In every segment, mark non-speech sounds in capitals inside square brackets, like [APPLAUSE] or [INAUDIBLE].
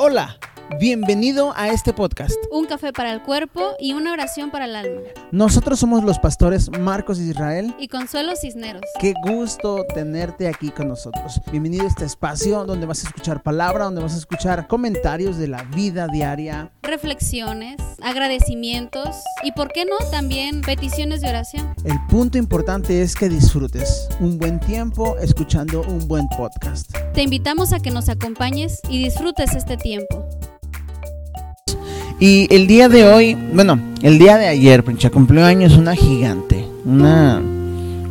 Hola, bienvenido a este podcast. Un café para el cuerpo y una oración para el alma. Nosotros somos los pastores Marcos Israel. Y Consuelo Cisneros. Qué gusto tenerte aquí con nosotros. Bienvenido a este espacio donde vas a escuchar palabra, donde vas a escuchar comentarios de la vida diaria. Reflexiones, agradecimientos y, ¿por qué no, también peticiones de oración? El punto importante es que disfrutes un buen tiempo escuchando un buen podcast. Te invitamos a que nos acompañes y disfrutes este tiempo. Y el día de hoy, bueno, el día de ayer, Princha, cumplió años una gigante. Una.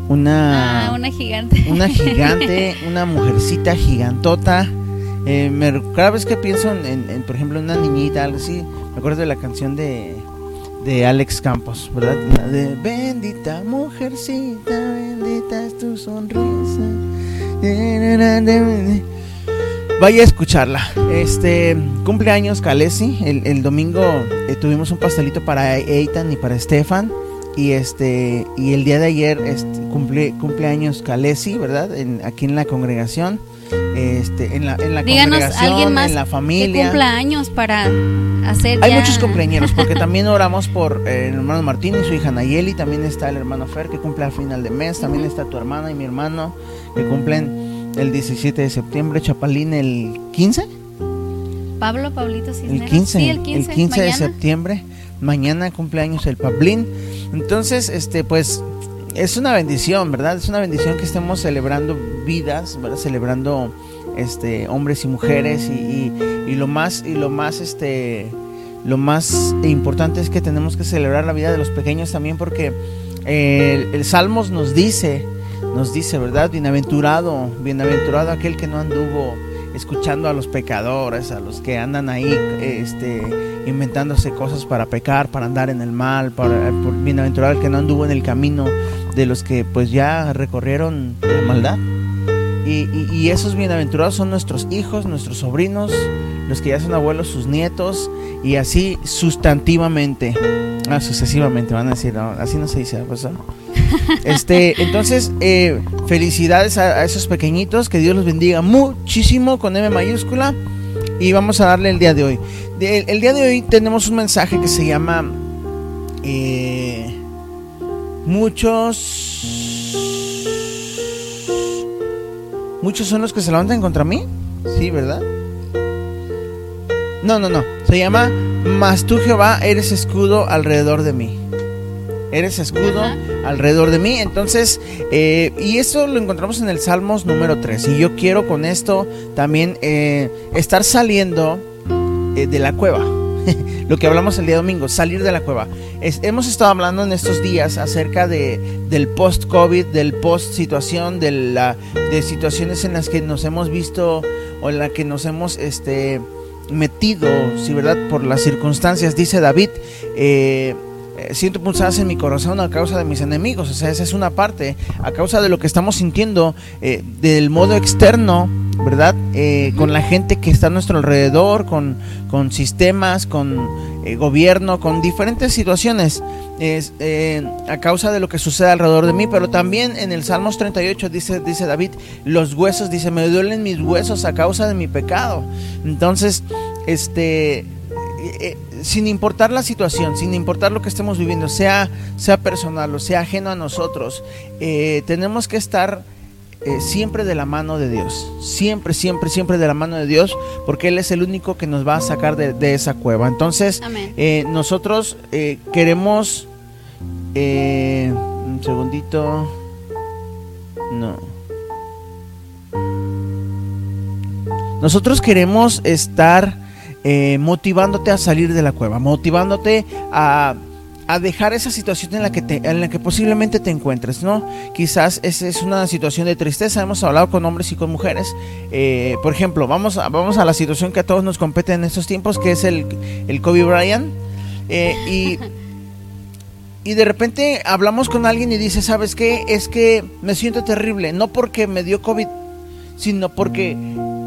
Una. Ah, una gigante. Una gigante, [LAUGHS] una mujercita gigantota. Eh, me, cada vez que pienso en, por ejemplo, una niñita, algo así, me acuerdo de la canción de, de Alex Campos, ¿verdad? La de Bendita mujercita, bendita es tu sonrisa. Vaya a escucharla. Este cumpleaños Kalesi. El, el domingo eh, tuvimos un pastelito para Eitan y para Stefan. Y este y el día de ayer este, cumple, cumpleaños Kalesi, ¿verdad? aquí en la congregación. Este, en la, en la congregación, en la familia. Que cumpleaños para hacer. Hay muchos cumpleaños, porque también oramos por eh, el hermano Martín y su hija Nayeli. También está el hermano Fer que cumple al final de mes. También está tu hermana y mi hermano que cumplen el 17 de septiembre, Chapalín el 15. Pablo, Pablito Cisneros. El 15, sí, el 15, el 15 de septiembre. Mañana cumpleaños el Pablín. Entonces, este, pues, es una bendición, ¿verdad? Es una bendición que estemos celebrando vidas, ¿verdad? Celebrando este hombres y mujeres y, y, lo más y lo más este lo más importante es que tenemos que celebrar la vida de los pequeños también porque eh, el Salmos nos dice nos dice, ¿verdad? Bienaventurado, bienaventurado aquel que no anduvo escuchando a los pecadores, a los que andan ahí este, inventándose cosas para pecar, para andar en el mal, para, bienaventurado el que no anduvo en el camino de los que pues ya recorrieron la maldad. Y, esos bienaventurados son nuestros hijos, nuestros sobrinos, los que ya son abuelos, sus nietos, y así sustantivamente, ah, sucesivamente, van a decir, así no se dice, pues, este, entonces, eh, felicidades a, esos pequeñitos, que Dios los bendiga muchísimo con M mayúscula. Y vamos a darle el día de hoy. el día de hoy tenemos un mensaje que se llama eh, Muchos... Muchos son los que se levantan contra mí. Sí, ¿verdad? No, no, no. Se llama Mas tú Jehová eres escudo alrededor de mí eres escudo alrededor de mí. Entonces, eh, y eso lo encontramos en el Salmos número 3. Y yo quiero con esto también eh, estar saliendo eh, de la cueva. [LAUGHS] lo que hablamos el día domingo, salir de la cueva. hemos estado hablando en estos días acerca de, del post-COVID, del post-situación, de, la, de situaciones en las que nos hemos visto o en las que nos hemos este, metido, si verdad, por las circunstancias. Dice David, eh, eh, siento pulsadas en mi corazón a causa de mis enemigos. O sea, esa es una parte, a causa de lo que estamos sintiendo eh, del modo externo, ¿verdad? Eh, con la gente que está a nuestro alrededor, con, con sistemas, con gobierno, con diferentes situaciones, es, a causa de lo que sucede alrededor de mí. Pero también en el Salmos 38 dice, dice David, los huesos, dice, me duelen mis huesos a causa de mi pecado. Entonces, este sin importar la situación, sin importar lo que estemos viviendo, sea, sea personal o sea ajeno a nosotros, eh, tenemos que estar eh, siempre de la mano de Dios. Siempre, siempre, siempre de la mano de Dios, porque Él es el único que nos va a sacar de, esa cueva. Entonces, eh, nosotros queremos... un segundito. No. Nosotros queremos estar eh, motivándote a salir de la cueva, motivándote a, dejar esa situación en la que en la que posiblemente te encuentres, ¿no? Quizás esa es una situación de tristeza. Hemos hablado con hombres y con mujeres. Eh, por ejemplo, vamos a, vamos a la situación que a todos nos compete en estos tiempos, que es el, el Kobe Bryant. Eh, y y de repente hablamos con alguien y dice, ¿sabes qué? Es que me siento terrible, no porque me dio COVID, sino porque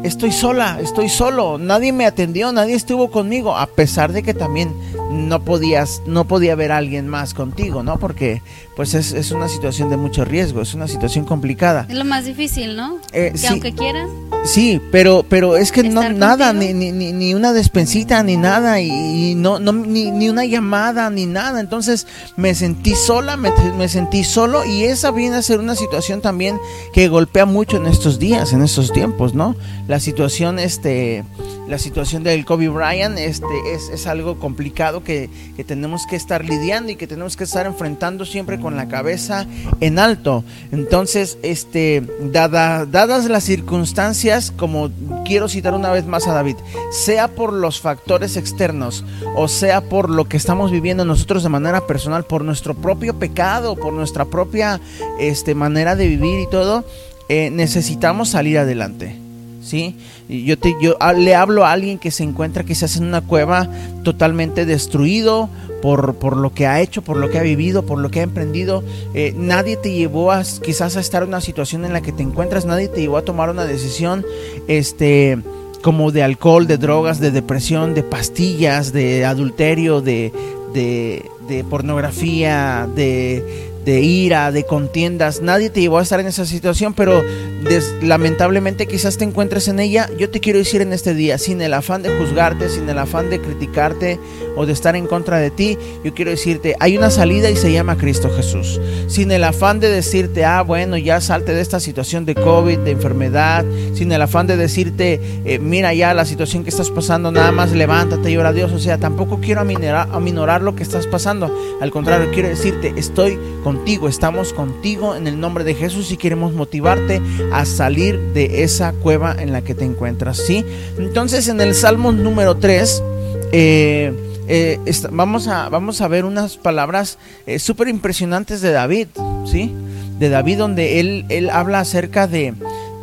estoy sola, estoy solo, nadie me atendió, nadie estuvo conmigo, a pesar de que también no podías, no podía ver a alguien más contigo, ¿no? Porque pues es, es una situación de mucho riesgo, es una situación complicada. Es lo más difícil, ¿no? Eh, que sí. aunque quieran. Sí, pero, pero es que no, ¿Estar nada, ni, ni, ni una despensita, ni nada, y, y no, no ni, ni una llamada, ni nada. Entonces me sentí sola, me, me sentí solo, y esa viene a ser una situación también que golpea mucho en estos días, en estos tiempos, ¿no? La situación, este, la situación del Kobe Bryant, este, es, es algo complicado que, que tenemos que estar lidiando y que tenemos que estar enfrentando siempre con la cabeza en alto. Entonces, este, dada, dadas las circunstancias, como quiero citar una vez más a David, sea por los factores externos o sea por lo que estamos viviendo nosotros de manera personal, por nuestro propio pecado, por nuestra propia este, manera de vivir y todo, eh, necesitamos salir adelante. ¿Sí? Yo, te, yo ah, le hablo a alguien que se encuentra quizás en una cueva totalmente destruido por, por lo que ha hecho, por lo que ha vivido, por lo que ha emprendido. Eh, nadie te llevó a quizás a estar en una situación en la que te encuentras, nadie te llevó a tomar una decisión este, como de alcohol, de drogas, de depresión, de pastillas, de adulterio, de, de pornografía, de de ira, de contiendas. Nadie te llevó a estar en esa situación, pero des- lamentablemente quizás te encuentres en ella. Yo te quiero decir en este día, sin el afán de juzgarte, sin el afán de criticarte o de estar en contra de ti, yo quiero decirte, hay una salida y se llama Cristo Jesús. Sin el afán de decirte, ah, bueno, ya salte de esta situación de COVID, de enfermedad, sin el afán de decirte, eh, mira ya la situación que estás pasando, nada más levántate y ora a Dios. O sea, tampoco quiero aminorar, lo que estás pasando. Al contrario, quiero decirte, estoy contigo, estamos contigo en el nombre de Jesús y queremos motivarte a salir de esa cueva en la que te encuentras, ¿sí? Entonces, en el Salmo número 3, eh, eh, vamos, a, vamos a ver unas palabras eh, súper impresionantes de David, ¿sí? De David, donde él, él habla acerca de,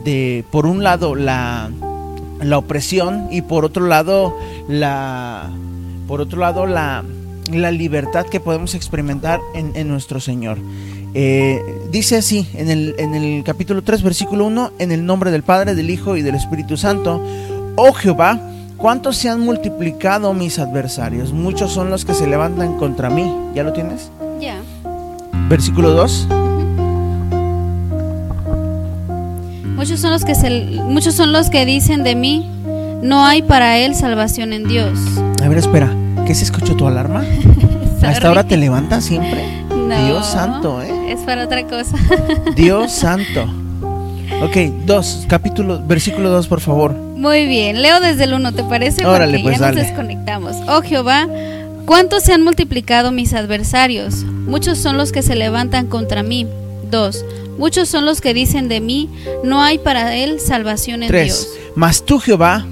de, por un lado, la, la opresión y por otro lado, la, por otro lado, la, la libertad que podemos experimentar en, en nuestro Señor. Eh, dice así en el, en el capítulo 3, versículo 1, en el nombre del Padre, del Hijo y del Espíritu Santo, oh Jehová, ¿cuántos se han multiplicado mis adversarios? Muchos son los que se levantan contra mí. ¿Ya lo tienes? Ya. Versículo 2. Muchos son los que se, muchos son los que dicen de mí, no hay para él salvación en Dios. A ver, espera, ¿qué se escuchó tu alarma? [LAUGHS] ¿A esta hora te levantas siempre? No, Dios santo, ¿eh? Es para otra cosa. Dios santo. Ok, 2, capítulo, versículo 2, por favor. Muy bien, leo desde el 1, ¿te parece? Órale, Porque pues, ya nos desconectamos. Oh Jehová, ¿cuántos se han multiplicado mis adversarios? Muchos son los que se levantan contra mí. 2. Muchos son los que dicen de mí, no hay para él salvación en 3. Dios. Mas tú, Jehová,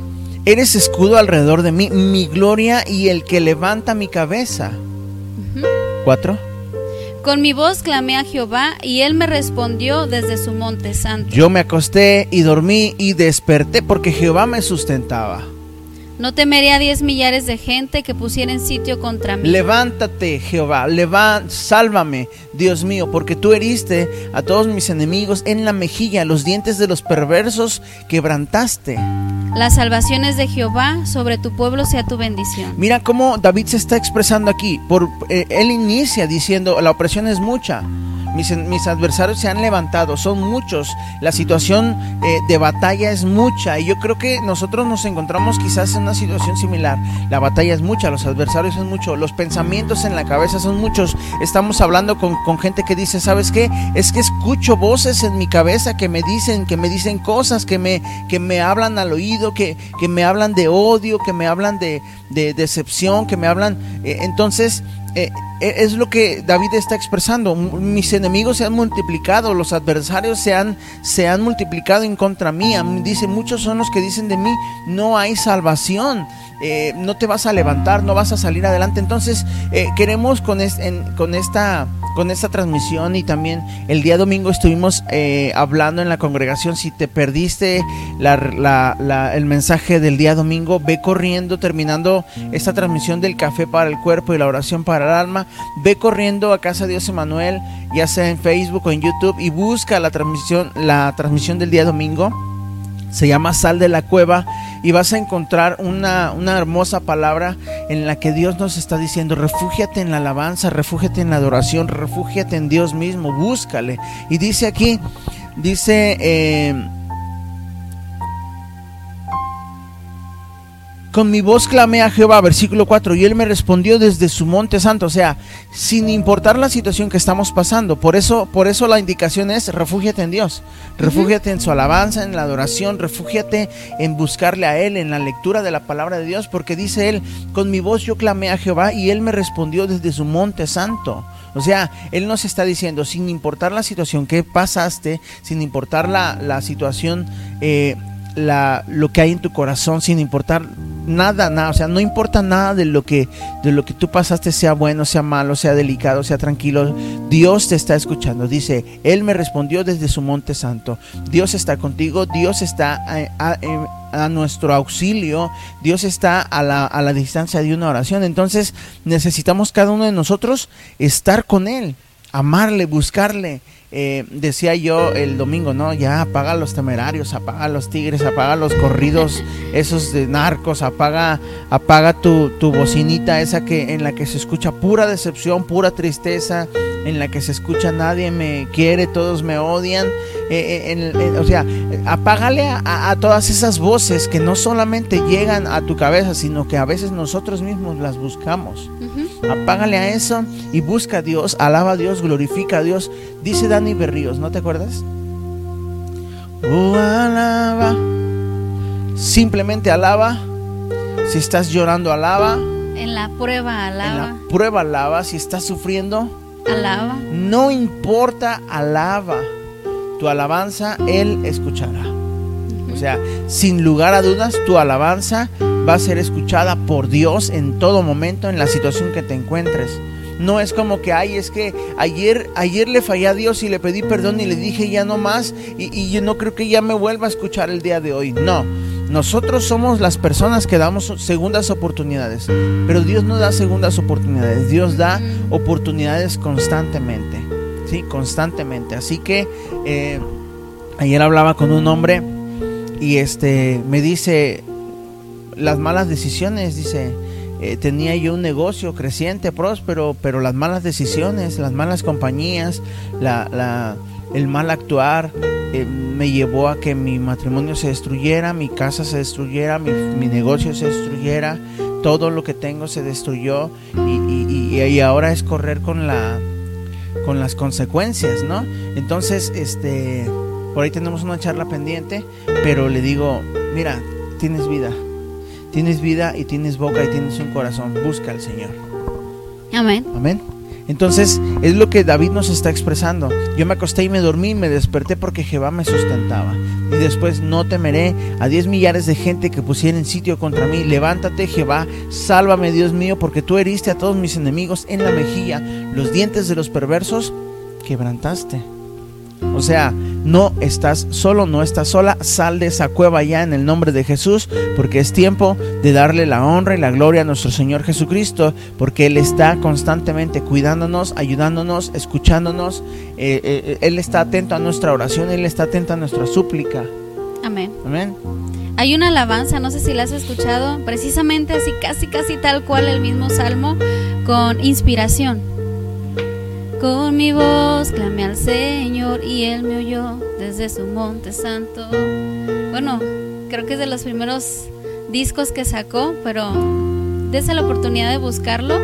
eres escudo alrededor de mí, mi gloria y el que levanta mi cabeza. 4. Con mi voz clamé a Jehová y él me respondió desde su monte santo. Yo me acosté y dormí y desperté porque Jehová me sustentaba. No temeré a diez millares de gente que pusieren sitio contra mí. Levántate, Jehová, leván, sálvame, Dios mío, porque tú heriste a todos mis enemigos en la mejilla, los dientes de los perversos quebrantaste. Las salvaciones de Jehová sobre tu pueblo sea tu bendición. Mira cómo David se está expresando aquí. Por, eh, él inicia diciendo, la opresión es mucha. Mis, mis adversarios se han levantado, son muchos. La situación eh, de batalla es mucha. Y yo creo que nosotros nos encontramos quizás en una situación similar. La batalla es mucha, los adversarios son muchos, los pensamientos en la cabeza son muchos. Estamos hablando con, con gente que dice, ¿sabes qué? Es que escucho voces en mi cabeza que me dicen, que me dicen cosas, que me, que me hablan al oído, que, que me hablan de odio, que me hablan de, de decepción, que me hablan... eh, entonces, eh, es lo que David está expresando. Mis enemigos se han multiplicado, los adversarios se han, se han multiplicado en contra mía. Dice, muchos son los que dicen de mí, no hay salvación. eh, no te vas a levantar, no vas a salir adelante. Entonces, eh, queremos con, es- en- con, esta, con esta transmisión y también el día domingo estuvimos eh, hablando en la congregación. Si te perdiste la- el mensaje del día domingo, ve corriendo terminando esta transmisión del café para el cuerpo y la oración para el alma. Ve corriendo a Casa Dios Emanuel, ya sea en Facebook o en YouTube, y busca la transmisión, la transmisión del día domingo se llama Sal de la Cueva y vas a encontrar una, una, hermosa palabra en la que Dios nos está diciendo, refúgiate en la alabanza, refúgiate en la adoración, refúgiate en Dios mismo, búscale. Y dice aquí, dice... Eh, Con mi voz clamé a Jehová, versículo 4, y él me respondió desde su monte santo, o sea, sin importar la situación que estamos pasando. Por eso, por eso la indicación es refúgiate en Dios, refúgiate en su alabanza, en la adoración, refúgiate en buscarle a él, en la lectura de la palabra de Dios, porque dice él, con mi voz yo clamé a Jehová y él me respondió desde su monte santo. O sea, Él nos está diciendo, sin importar la situación que pasaste, sin importar la, la situación, eh, la, lo que hay en tu corazón, sin importar nada, nada, o sea, no importa nada de lo que de lo que tú pasaste, sea bueno, sea malo, sea delicado, sea tranquilo, Dios te está escuchando. Dice, él me respondió desde su monte santo. Dios está contigo, Dios está a, a, nuestro auxilio, Dios está a la, a la distancia de una oración. Entonces, necesitamos cada uno de nosotros estar con él, amarle, buscarle, eh, decía yo el domingo, ¿no? Ya apaga los temerarios, apaga los tigres, apaga los corridos, esos de narcos, apaga, apaga tu, tu bocinita esa que en la que se escucha pura decepción, pura tristeza, en la que se escucha nadie me quiere, todos me odian. Eh, eh, o sea, apágale a, todas esas voces que no solamente llegan a tu cabeza, sino que a veces nosotros mismos las buscamos. Apágale a eso y busca a Dios, alaba a Dios, glorifica a Dios. Dice Dani Berríos, ¿no te acuerdas? Oh, alaba. Simplemente alaba. Si estás llorando, alaba. En la prueba, alaba. En la prueba, alaba. Si estás sufriendo, Alaba. No importa, alaba. Tu alabanza Él escuchará. O sea, sin lugar a dudas, tu alabanza va a ser escuchada por Dios en todo momento, en la situación que te encuentres. No es como que, ay, es que ayer, ayer le fallé a Dios y le pedí perdón y le dije ya no más y, y yo no creo que ya me vuelva a escuchar el día de hoy. No, nosotros somos las personas que damos segundas oportunidades, pero Dios no da segundas oportunidades, Dios da oportunidades constantemente, ¿sí? Constantemente. Así que eh, ayer hablaba con un hombre y este me dice las malas decisiones, dice, eh, tenía yo un negocio creciente, próspero, pero las malas decisiones, las malas compañías, la, la el mal actuar eh, me llevó a que mi matrimonio se destruyera, mi casa se destruyera, mi, negocio se destruyera, todo lo que tengo se destruyó y, y, ahora es correr con la con las consecuencias, ¿no? Entonces, este, por ahí tenemos una charla pendiente, pero le digo, mira, tienes vida, tienes vida y tienes boca y tienes un corazón, busca al Señor. Amén. Amén. Entonces es lo que David nos está expresando. Yo me acosté y me dormí y me desperté porque Jehová me sustentaba. Y después no temeré a diez millares de gente que pusieren sitio contra mí. Levántate Jehová, sálvame Dios mío, porque tú heriste a todos mis enemigos en la mejilla. Los dientes de los perversos quebrantaste. O sea, no estás solo, no estás sola, sal de esa cueva ya en el nombre de Jesús, porque es tiempo de darle la honra y la gloria a nuestro Señor Jesucristo, porque Él está constantemente cuidándonos, ayudándonos, escuchándonos, eh, eh, Él está atento a nuestra oración, Él está atento a nuestra súplica. Amén. Amén. Hay una alabanza, no sé si la has escuchado, precisamente así, casi, casi tal cual el mismo salmo, con inspiración. Con mi voz clamé al Señor y Él me oyó desde su monte santo. Bueno, creo que es de los primeros discos que sacó, pero dése la oportunidad de buscarlo.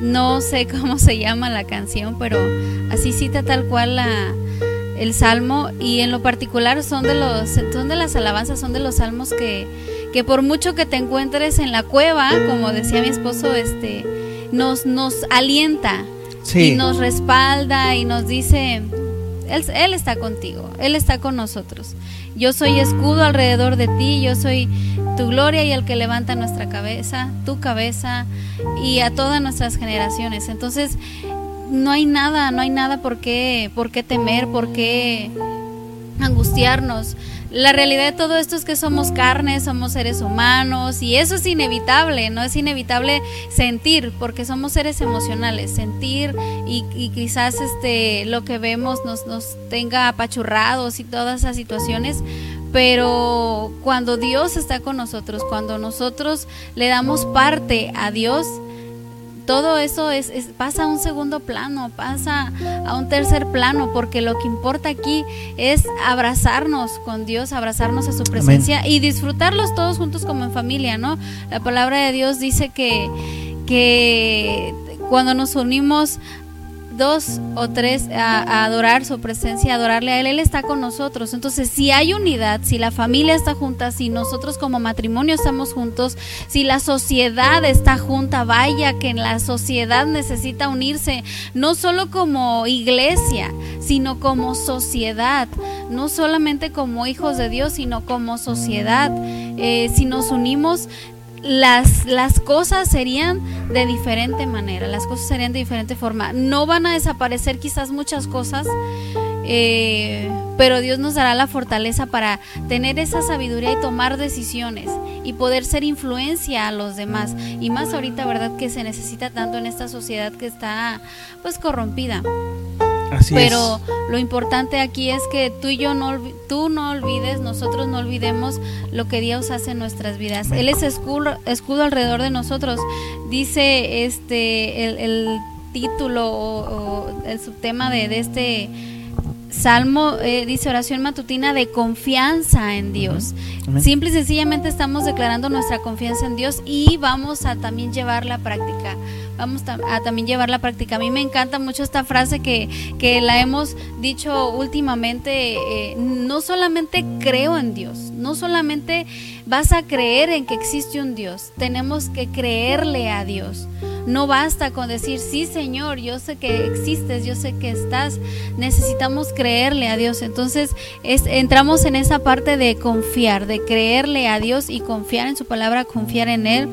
No sé [LAUGHS] cómo se llama la canción, pero así cita tal cual la, el salmo y en lo particular son de los son de las alabanzas, son de los salmos que, que por mucho que te encuentres en la cueva, como decía mi esposo, este nos nos alienta y nos respalda y nos dice, él, él, está contigo, Él está con nosotros. Yo soy escudo alrededor de ti, yo soy tu gloria y el que levanta nuestra cabeza, tu cabeza y a todas nuestras generaciones. Entonces, no hay nada, no hay nada por qué, por qué temer, por qué angustiarnos. La realidad de todo esto es que somos carne, somos seres humanos y eso es inevitable, no es inevitable sentir porque somos seres emocionales, sentir y, quizás este lo que vemos nos, nos tenga apachurrados y todas esas situaciones, Pero cuando Dios está con nosotros, cuando nosotros le damos parte a Dios, todo eso es, pasa a un segundo plano, pasa a un tercer plano, porque lo que importa aquí es abrazarnos con Dios, abrazarnos a su presencia y disfrutarlos todos juntos como en familia, ¿no? La palabra de Dios dice que, que cuando nos unimos dos o tres a, adorar su presencia, a adorarle a Él, Él está con nosotros. Entonces, si hay unidad, si la familia está junta, si nosotros como matrimonio estamos juntos, si la sociedad está junta, vaya que la sociedad necesita unirse, no solo como iglesia, sino como sociedad, no solamente como hijos de Dios, sino como sociedad. Eh, si nos unimos, las, las cosas serían de diferente manera, las cosas serían de diferente forma. No van a desaparecer quizás muchas cosas, eh, pero Dios nos dará la fortaleza para tener esa sabiduría y tomar decisiones y poder ser influencia a los demás. Y más ahorita, ¿verdad? Que se necesita tanto en esta sociedad que está pues corrompida. Pero lo importante aquí es que tú y yo no, tú no olvides, nosotros no olvidemos lo que Dios hace en nuestras vidas. Él es escudo, escudo alrededor de nosotros. Dice este el, el título o, el subtema de, de este Salmo eh, dice oración matutina de confianza en Dios. Simple y sencillamente estamos declarando nuestra confianza en Dios y vamos a también llevar la práctica. Vamos a también llevar la práctica. A mí me encanta mucho esta frase que, que la hemos dicho últimamente. Eh, no solamente creo en Dios, no solamente vas a creer en que existe un Dios, tenemos que creerle a Dios. No basta con decir, sí Señor, yo sé que existes, yo sé que estás. Necesitamos creerle a Dios. Entonces es, entramos en esa parte de confiar, de creerle a Dios y confiar en su palabra, confiar en Él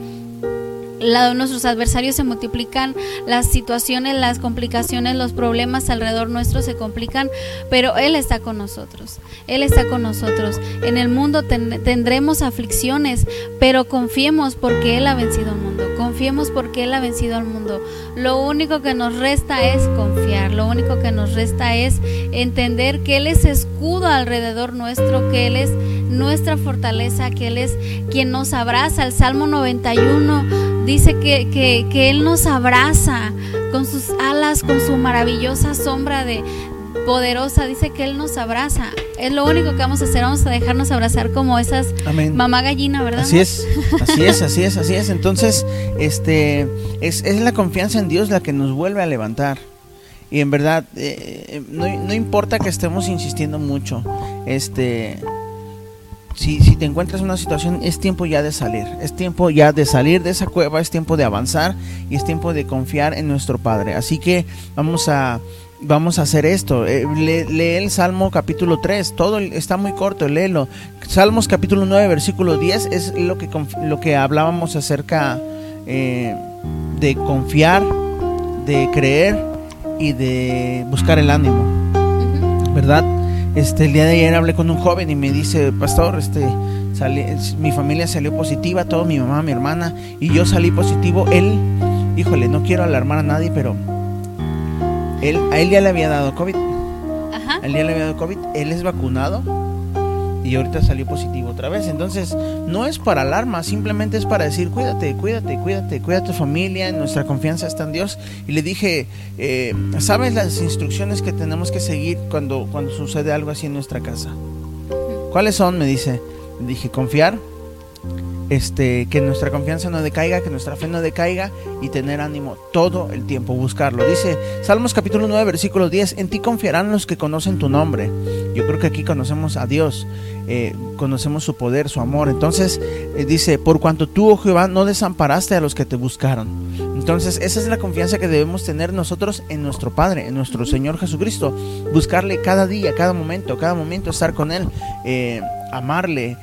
lado nuestros adversarios se multiplican, las situaciones, las complicaciones, los problemas alrededor nuestro se complican, pero Él está con nosotros. Él está con nosotros. En el mundo tendremos aflicciones, pero confiemos porque Él ha vencido al mundo. Confiemos porque Él ha vencido al mundo. Lo único que nos resta es confiar. Lo único que nos resta es entender que Él es escudo alrededor nuestro, que Él es nuestra fortaleza, que Él es quien nos abraza. El Salmo 91 dice que, que, Él nos abraza con sus alas, con su maravillosa sombra de poderosa, dice que Él nos abraza. Es lo único que vamos a hacer, vamos a dejarnos abrazar como esas mamá gallina, ¿verdad? Así es, [LAUGHS] así es, así es, así es. Entonces, este, es, es la confianza en Dios la que nos vuelve a levantar. Y en verdad, eh, no, no importa que estemos insistiendo mucho, este, si, si te encuentras en una situación, es tiempo ya de salir. Es tiempo ya de salir de esa cueva, es tiempo de avanzar y es tiempo de confiar en nuestro Padre. Así que vamos a, vamos a hacer esto. Eh, lee, el Salmo capítulo 3, todo está muy corto, léelo. Salmos capítulo 9, versículo 10 es lo que, lo que hablábamos acerca eh, de confiar, de creer y de buscar el ánimo. ¿Verdad? Este, el día de ayer hablé con un joven y me dice, pastor, este, mi familia salió positiva, todo, mi mamá, mi hermana, y yo salí positivo. Él, híjole, no quiero alarmar a nadie, pero él, a él ya le había dado COVID. Ajá. A él ya le había dado COVID. Él es vacunado y ahorita salió positivo otra vez. Entonces, no es para alarma, simplemente es para decir, cuídate, cuídate, cuídate, cuida tu familia, nuestra confianza está en Dios. Y le dije, eh, ¿sabes las instrucciones que tenemos que seguir cuando, cuando sucede algo así en nuestra casa? ¿Cuáles son? Me dice. Le dije, confiar, este, que nuestra confianza no decaiga, que nuestra fe no decaiga y tener ánimo todo el tiempo, buscarlo. Dice Salmos capítulo 9, versículo 10, en ti confiarán los que conocen tu nombre. Yo creo que aquí conocemos a Dios, eh, conocemos su poder, su amor. Entonces eh, dice, por cuanto tú, oh Jehová, no desamparaste a los que te buscaron. Entonces esa es la confianza que debemos tener nosotros en nuestro Padre, en nuestro Señor Jesucristo. Buscarle cada día, cada momento, cada momento estar con Él, eh, amarle.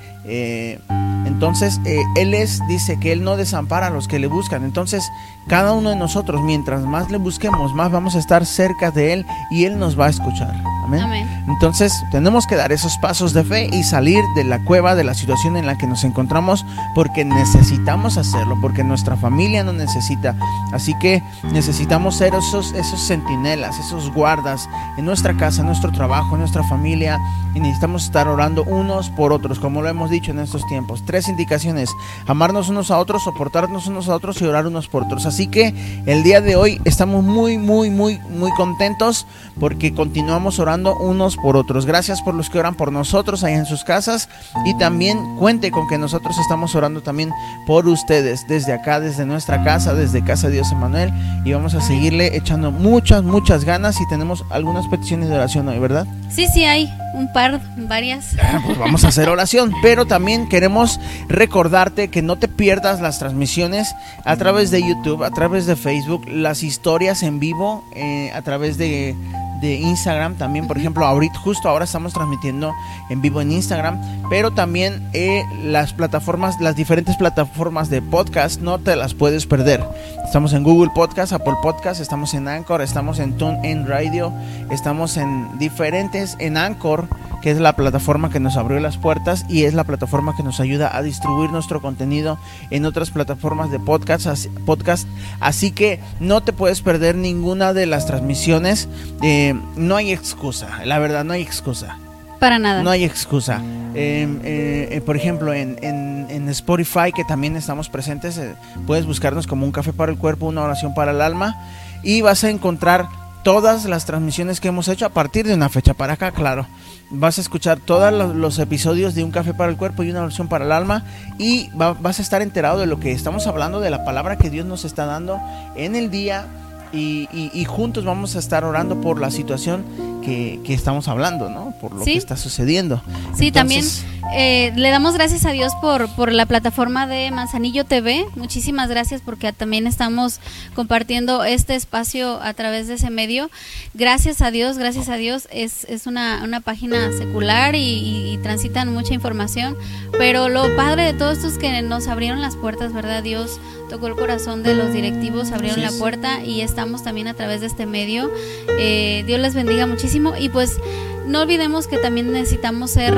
Entonces, eh, Él es, dice que Él no desampara a los que le buscan. Entonces, cada uno de nosotros, mientras más le busquemos, más vamos a estar cerca de Él y Él nos va a escuchar. Amén. Entonces tenemos que dar esos pasos de fe y salir de la cueva, de la situación en la que nos encontramos, porque necesitamos hacerlo, porque nuestra familia no necesita. Así que necesitamos ser esos, esos centinelas, esos guardas en nuestra casa, en nuestro trabajo, en nuestra familia, y necesitamos estar orando unos por otros, como lo hemos dicho en estos tiempos. Tres indicaciones, amarnos unos a otros, soportarnos unos a otros y orar unos por otros. Así que el día de hoy estamos muy, muy, muy, muy contentos porque continuamos orando unos por otros. Gracias por los que oran por nosotros ahí en sus casas y también cuente con que nosotros estamos orando también por ustedes desde acá, desde nuestra casa, desde Casa Dios Emanuel y vamos a seguirle echando muchas, muchas ganas y tenemos algunas peticiones de oración hoy, ¿verdad? Sí, sí, hay un par, varias. Ah, pues vamos a hacer oración, pero también queremos recordarte que no te pierdas las transmisiones a través de YouTube, a través de Facebook, las historias en vivo, eh, a través de de Instagram también, por ejemplo, ahorita justo ahora estamos transmitiendo en vivo en Instagram, pero también eh, las plataformas, las diferentes plataformas de podcast, no te las puedes perder. Estamos en Google Podcast, Apple Podcast, estamos en Anchor, estamos en TuneIn Radio, estamos en diferentes, en Anchor que es la plataforma que nos abrió las puertas y es la plataforma que nos ayuda a distribuir nuestro contenido en otras plataformas de podcast. podcast. Así que no te puedes perder ninguna de las transmisiones. Eh, no hay excusa, la verdad, no hay excusa. Para nada. No hay excusa. Em, eh, eh, por ejemplo, en, en, Spotify, que también estamos presentes, puedes buscarnos como un café para el cuerpo, una oración para el alma, y vas a encontrar todas las transmisiones que hemos hecho a partir de una fecha para acá, claro vas a escuchar todos los, episodios de Un Café para el Cuerpo y una versión para el alma y vas a estar enterado de lo que estamos hablando, de la palabra que Dios nos está dando en el día y, juntos vamos a estar orando por la situación que, estamos hablando, ¿no? Por lo que está sucediendo. Sí, también eh, le damos gracias a Dios por, por la plataforma de Manzanillo TV. Muchísimas gracias porque también estamos compartiendo este espacio a través de ese medio. Gracias a Dios, gracias a Dios. Es, es una, una página secular y, transitan mucha información. Pero lo padre de todo esto es que nos abrieron las puertas, ¿verdad? Dios tocó el corazón de los directivos, abrieron la puerta y estamos también a través de este medio. Eh, Dios les bendiga muchísimo y pues no olvidemos que también necesitamos ser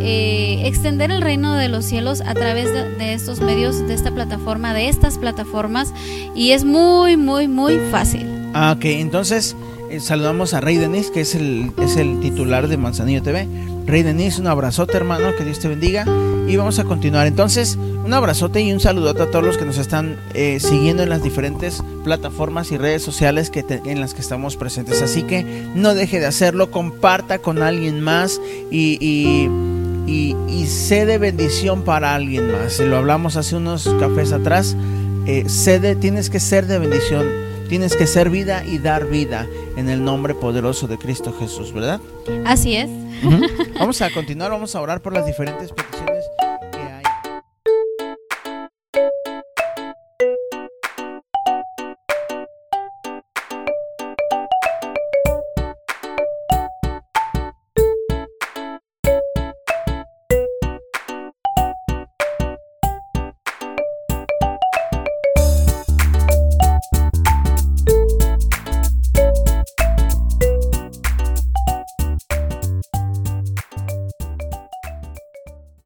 eh, extender el reino de los cielos a través de, estos medios, de esta plataforma, de estas plataformas, y es muy, muy, muy fácil. Ah, ok, entonces eh, saludamos a Rey Denis, que es el, es el titular de Manzanillo TV. Rey Denis, un abrazote hermano, que Dios te bendiga. Y vamos a continuar. Entonces, un abrazote y un saludote a todos los que nos están eh, siguiendo en las diferentes plataformas y redes sociales que en las que estamos presentes. Así que no deje de hacerlo, comparta con alguien más y y, sé de bendición para alguien más. Lo hablamos hace unos cafés atrás. Eh, tienes que ser de bendición, tienes que ser vida y dar vida en el nombre poderoso de Cristo Jesús, ¿verdad? Así es. [LAUGHS] Vamos a continuar, vamos a orar por las diferentes peticiones.